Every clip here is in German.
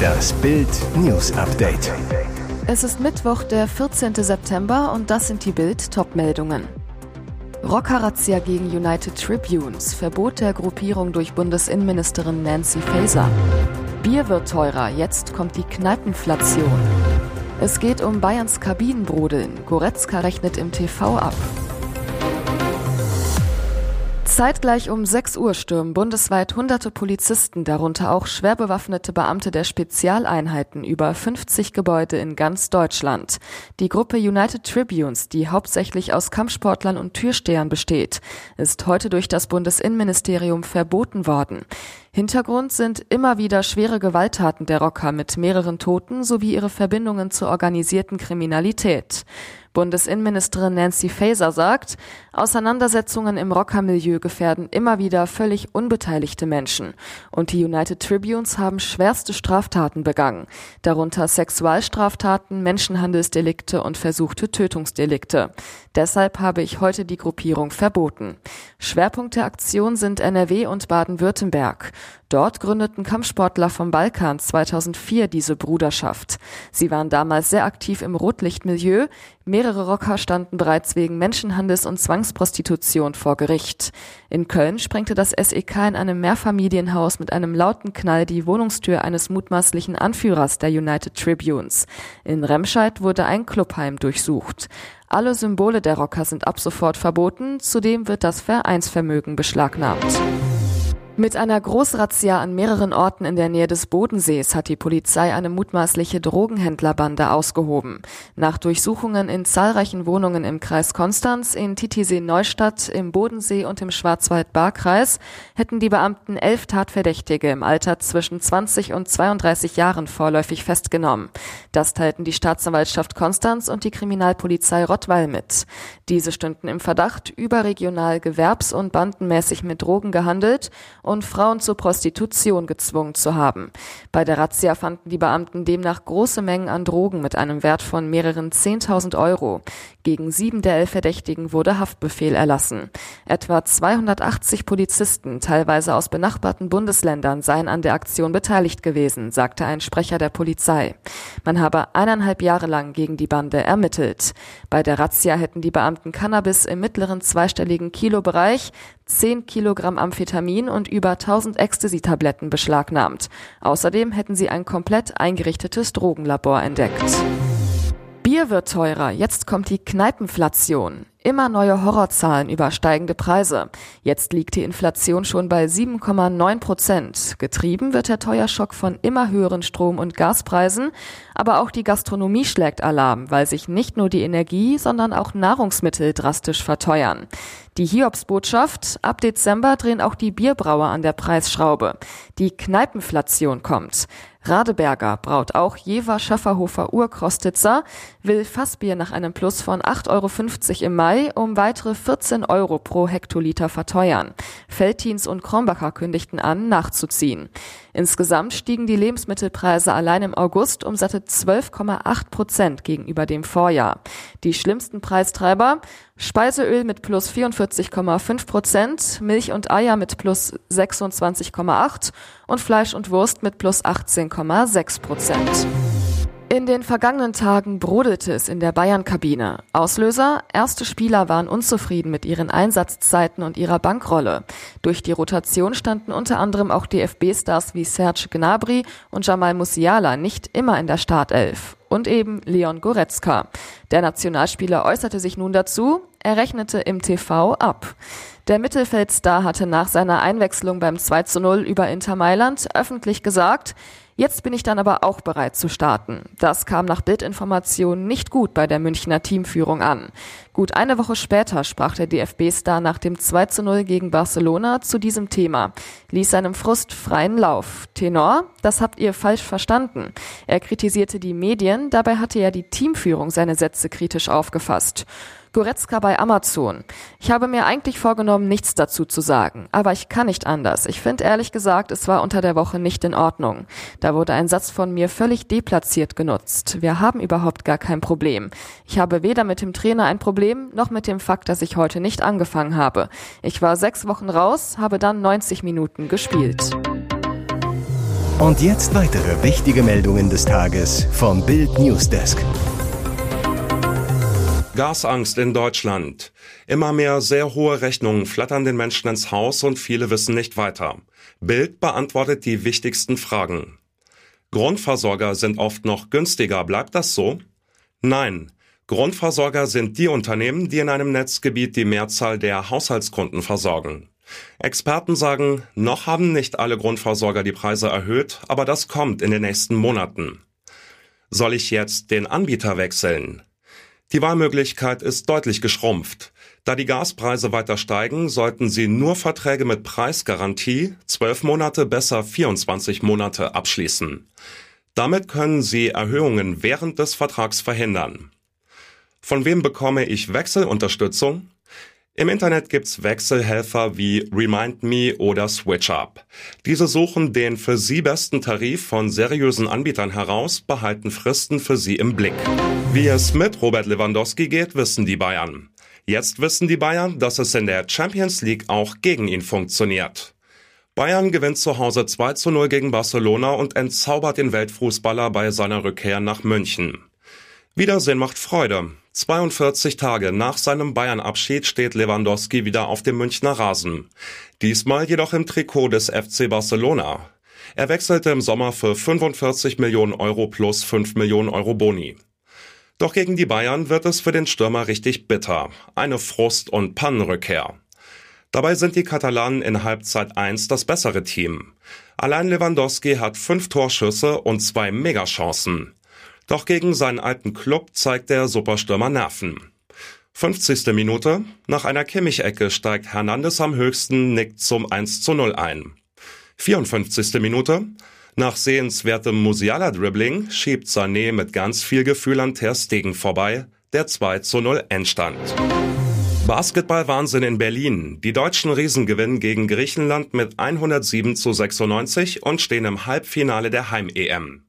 Das Bild News Update. Es ist Mittwoch, der 14. September und das sind die Bild Topmeldungen. Rockerrazzia gegen United Tribunes, Verbot der Gruppierung durch Bundesinnenministerin Nancy Faeser. Bier wird teurer, jetzt kommt die Kneipenflation. Es geht um Bayerns Kabinenbrodeln. Goretzka rechnet im TV ab. Zeitgleich um 6 Uhr stürmen bundesweit hunderte Polizisten, darunter auch schwer bewaffnete Beamte der Spezialeinheiten, über 50 Gebäude in ganz Deutschland. Die Gruppe United Tribunes, die hauptsächlich aus Kampfsportlern und Türstehern besteht, ist heute durch das Bundesinnenministerium verboten worden. Hintergrund sind immer wieder schwere Gewalttaten der Rocker mit mehreren Toten sowie ihre Verbindungen zur organisierten Kriminalität. Bundesinnenministerin Nancy Faeser sagt, Auseinandersetzungen im Rockermilieu gefährden immer wieder völlig unbeteiligte Menschen. Und die United Tribunes haben schwerste Straftaten begangen, darunter Sexualstraftaten, Menschenhandelsdelikte und versuchte Tötungsdelikte. Deshalb habe ich heute die Gruppierung verboten. Schwerpunkt der Aktion sind NRW und Baden-Württemberg. Dort gründeten Kampfsportler vom Balkan 2004 diese Bruderschaft. Sie waren damals sehr aktiv im Rotlichtmilieu. Mehrere Rocker standen bereits wegen Menschenhandels und Zwangsprostitution vor Gericht. In Köln sprengte das SEK in einem Mehrfamilienhaus mit einem lauten Knall die Wohnungstür eines mutmaßlichen Anführers der United Tribunes. In Remscheid wurde ein Clubheim durchsucht. Alle Symbole der Rocker sind ab sofort verboten, zudem wird das Vereinsvermögen beschlagnahmt. Mit einer Großrazzia an mehreren Orten in der Nähe des Bodensees hat die Polizei eine mutmaßliche Drogenhändlerbande ausgehoben. Nach Durchsuchungen in zahlreichen Wohnungen im Kreis Konstanz, in Titisee-Neustadt, im Bodensee und im Schwarzwald-Baar-Kreis hätten die Beamten elf Tatverdächtige im Alter zwischen 20 und 32 Jahren vorläufig festgenommen. Das teilten die Staatsanwaltschaft Konstanz und die Kriminalpolizei Rottweil mit. Diese stünden im Verdacht, überregional gewerbs- und bandenmäßig mit Drogen gehandelt Frauen zur Prostitution gezwungen zu haben. Bei der Razzia fanden die Beamten demnach große Mengen an Drogen mit einem Wert von mehreren 10.000 Euro. Gegen sieben der elf Verdächtigen wurde Haftbefehl erlassen. Etwa 280 Polizisten, teilweise aus benachbarten Bundesländern, seien an der Aktion beteiligt gewesen, sagte ein Sprecher der Polizei. Man habe eineinhalb Jahre lang gegen die Bande ermittelt. Bei der Razzia hätten die Beamten Cannabis im mittleren zweistelligen Kilobereich, 10 Kilogramm Amphetamin und über 1000 Ecstasy-Tabletten beschlagnahmt. Außerdem hätten sie ein komplett eingerichtetes Drogenlabor entdeckt. Bier wird teurer, jetzt kommt die Kneipenflation. Immer neue Horrorzahlen über steigende Preise. Jetzt liegt die Inflation schon bei 7,9 Prozent. Getrieben wird der Teuerschock von immer höheren Strom- und Gaspreisen. Aber auch die Gastronomie schlägt Alarm, weil sich nicht nur die Energie, sondern auch Nahrungsmittel drastisch verteuern. Die Hiobsbotschaft, ab Dezember drehen auch die Bierbrauer an der Preisschraube. Die Kneipenflation kommt. Radeberger braut auch Jever Schafferhofer Urkrostitzer, will Fassbier nach einem Plus von 8,50 Euro im Mai um weitere 14 Euro pro Hektoliter verteuern. Feltins und Krombacher kündigten an, nachzuziehen. Insgesamt stiegen die Lebensmittelpreise allein im August um satte 12,8 Prozent gegenüber dem Vorjahr. Die schlimmsten Preistreiber Speiseöl mit plus 44,5 Prozent, Milch und Eier mit plus 26,8 und Fleisch und Wurst mit plus 18,6 Prozent. In den vergangenen Tagen brodelte es in der Bayern-Kabine. Auslöser? Erste Spieler waren unzufrieden mit ihren Einsatzzeiten und ihrer Bankrolle. Durch die Rotation standen unter anderem auch DFB-Stars wie Serge Gnabry und Jamal Musiala nicht immer in der Startelf. Und eben Leon Goretzka. Der Nationalspieler äußerte sich nun dazu, er rechnete im TV ab. Der Mittelfeldstar hatte nach seiner Einwechslung beim 2 zu 0 über Inter Mailand öffentlich gesagt, Jetzt bin ich dann aber auch bereit zu starten. Das kam nach Bildinformationen nicht gut bei der Münchner Teamführung an. Gut eine Woche später sprach der DFB-Star nach dem 2 zu 0 gegen Barcelona zu diesem Thema, ließ seinem Frust freien Lauf. Tenor, das habt ihr falsch verstanden. Er kritisierte die Medien, dabei hatte ja die Teamführung seine Sätze kritisch aufgefasst. Goretzka bei Amazon. Ich habe mir eigentlich vorgenommen, nichts dazu zu sagen, aber ich kann nicht anders. Ich finde ehrlich gesagt, es war unter der Woche nicht in Ordnung. Da wurde ein Satz von mir völlig deplatziert genutzt. Wir haben überhaupt gar kein Problem. Ich habe weder mit dem Trainer ein Problem, noch mit dem Fakt, dass ich heute nicht angefangen habe. Ich war sechs Wochen raus, habe dann 90 Minuten gespielt. Und jetzt weitere wichtige Meldungen des Tages vom Bild Newsdesk. Gasangst in Deutschland. Immer mehr sehr hohe Rechnungen flattern den Menschen ins Haus und viele wissen nicht weiter. Bild beantwortet die wichtigsten Fragen. Grundversorger sind oft noch günstiger. Bleibt das so? Nein. Grundversorger sind die Unternehmen, die in einem Netzgebiet die Mehrzahl der Haushaltskunden versorgen. Experten sagen, noch haben nicht alle Grundversorger die Preise erhöht, aber das kommt in den nächsten Monaten. Soll ich jetzt den Anbieter wechseln? Die Wahlmöglichkeit ist deutlich geschrumpft. Da die Gaspreise weiter steigen, sollten Sie nur Verträge mit Preisgarantie, 12 Monate besser 24 Monate abschließen. Damit können Sie Erhöhungen während des Vertrags verhindern. Von wem bekomme ich Wechselunterstützung? Im Internet gibt's Wechselhelfer wie Remind Me oder SwitchUp. Diese suchen den für Sie besten Tarif von seriösen Anbietern heraus, behalten Fristen für Sie im Blick. Wie es mit Robert Lewandowski geht, wissen die Bayern. Jetzt wissen die Bayern, dass es in der Champions League auch gegen ihn funktioniert. Bayern gewinnt zu Hause 2 zu 0 gegen Barcelona und entzaubert den Weltfußballer bei seiner Rückkehr nach München. Wiedersehen macht Freude. 42 Tage nach seinem Bayern-Abschied steht Lewandowski wieder auf dem Münchner Rasen. Diesmal jedoch im Trikot des FC Barcelona. Er wechselte im Sommer für 45 Millionen Euro plus 5 Millionen Euro Boni. Doch gegen die Bayern wird es für den Stürmer richtig bitter. Eine Frust- und Pannenrückkehr. Dabei sind die Katalanen in Halbzeit 1 das bessere Team. Allein Lewandowski hat fünf Torschüsse und zwei Megachancen. Doch gegen seinen alten Club zeigt der Superstürmer Nerven. 50. Minute. Nach einer Kimmich-Ecke steigt Hernandez am höchsten, nickt zum 1 zu 0 ein. 54. Minute. Nach sehenswertem Musiala-Dribbling schiebt Sané mit ganz viel Gefühl an Ter Stegen vorbei. Der 2 zu 0 Endstand. Basketball-Wahnsinn in Berlin. Die deutschen Riesen gewinnen gegen Griechenland mit 107 zu 96 und stehen im Halbfinale der Heim-EM.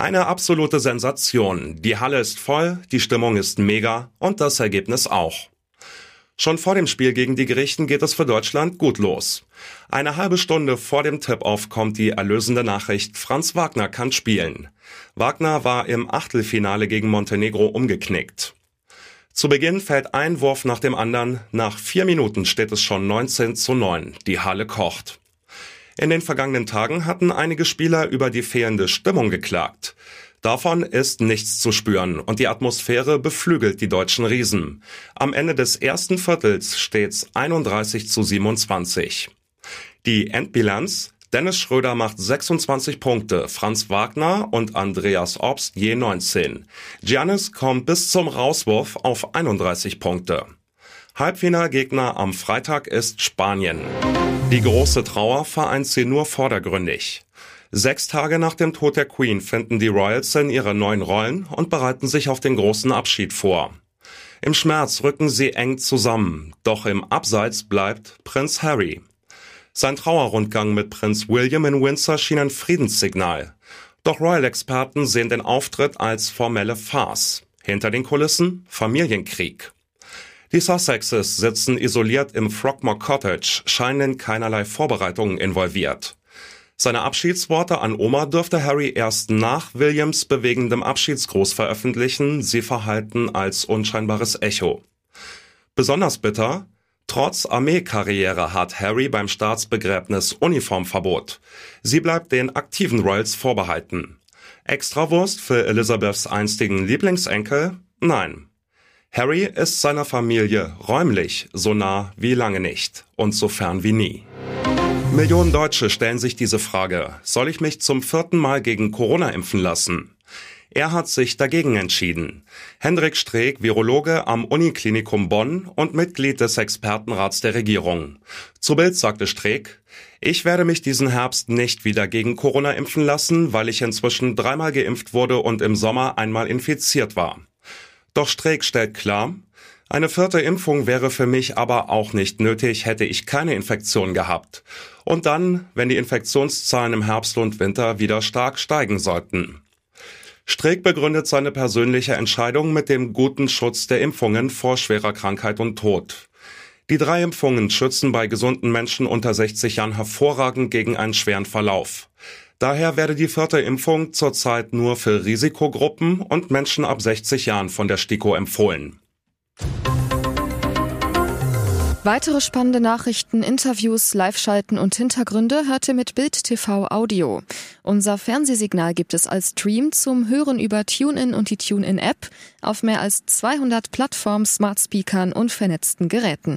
Eine absolute Sensation. Die Halle ist voll, die Stimmung ist mega und das Ergebnis auch. Schon vor dem Spiel gegen die Griechen geht es für Deutschland gut los. Eine halbe Stunde vor dem Tip-Off kommt die erlösende Nachricht, Franz Wagner kann spielen. Wagner war im Achtelfinale gegen Montenegro umgeknickt. Zu Beginn fällt ein Wurf nach dem anderen. Nach vier Minuten steht es schon 19 zu 9. Die Halle kocht. In den vergangenen Tagen hatten einige Spieler über die fehlende Stimmung geklagt. Davon ist nichts zu spüren und die Atmosphäre beflügelt die deutschen Riesen. Am Ende des ersten Viertels steht's 31 zu 27. Die Endbilanz Dennis Schröder macht 26 Punkte, Franz Wagner und Andreas Obst je 19. Giannis kommt bis zum Rauswurf auf 31 Punkte. Halbfinalgegner am Freitag ist Spanien. Die große Trauer vereint sie nur vordergründig. Sechs Tage nach dem Tod der Queen finden die Royals in ihre neuen Rollen und bereiten sich auf den großen Abschied vor. Im Schmerz rücken sie eng zusammen, doch im Abseits bleibt Prinz Harry. Sein Trauerrundgang mit Prinz William in Windsor schien ein Friedenssignal. Doch Royal-Experten sehen den Auftritt als formelle Farce. Hinter den Kulissen Familienkrieg. Die Sussexes sitzen isoliert im Frogmore Cottage, scheinen keinerlei Vorbereitungen involviert. Seine Abschiedsworte an Oma dürfte Harry erst nach Williams bewegendem Abschiedsgruß veröffentlichen, sie verhalten als unscheinbares Echo. Besonders bitter, trotz Armeekarriere hat Harry beim Staatsbegräbnis Uniformverbot. Sie bleibt den aktiven Royals vorbehalten. Extrawurst für Elizabeths einstigen Lieblingsenkel? Nein. Harry ist seiner Familie räumlich so nah wie lange nicht und so fern wie nie. Millionen Deutsche stellen sich diese Frage, soll ich mich zum vierten Mal gegen Corona impfen lassen? Er hat sich dagegen entschieden. Hendrik Streeck, Virologe am Uniklinikum Bonn und Mitglied des Expertenrats der Regierung. Zu Bild sagte Streeck, ich werde mich diesen Herbst nicht wieder gegen Corona impfen lassen, weil ich inzwischen dreimal geimpft wurde und im Sommer einmal infiziert war. Doch Streeck stellt klar, eine vierte Impfung wäre für mich aber auch nicht nötig, hätte ich keine Infektion gehabt. Und dann, wenn die Infektionszahlen im Herbst und Winter wieder stark steigen sollten. Streeck begründet seine persönliche Entscheidung mit dem guten Schutz der Impfungen vor schwerer Krankheit und Tod. Die drei Impfungen schützen bei gesunden Menschen unter 60 Jahren hervorragend gegen einen schweren Verlauf. Daher werde die vierte Impfung zurzeit nur für Risikogruppen und Menschen ab 60 Jahren von der STIKO empfohlen. Weitere spannende Nachrichten, Interviews, Live-Schalten und Hintergründe hört ihr mit Bild TV Audio. Unser Fernsehsignal gibt es als Stream zum Hören über TuneIn und die TuneIn-App auf mehr als 200 Plattformen, Smart Speakern und vernetzten Geräten.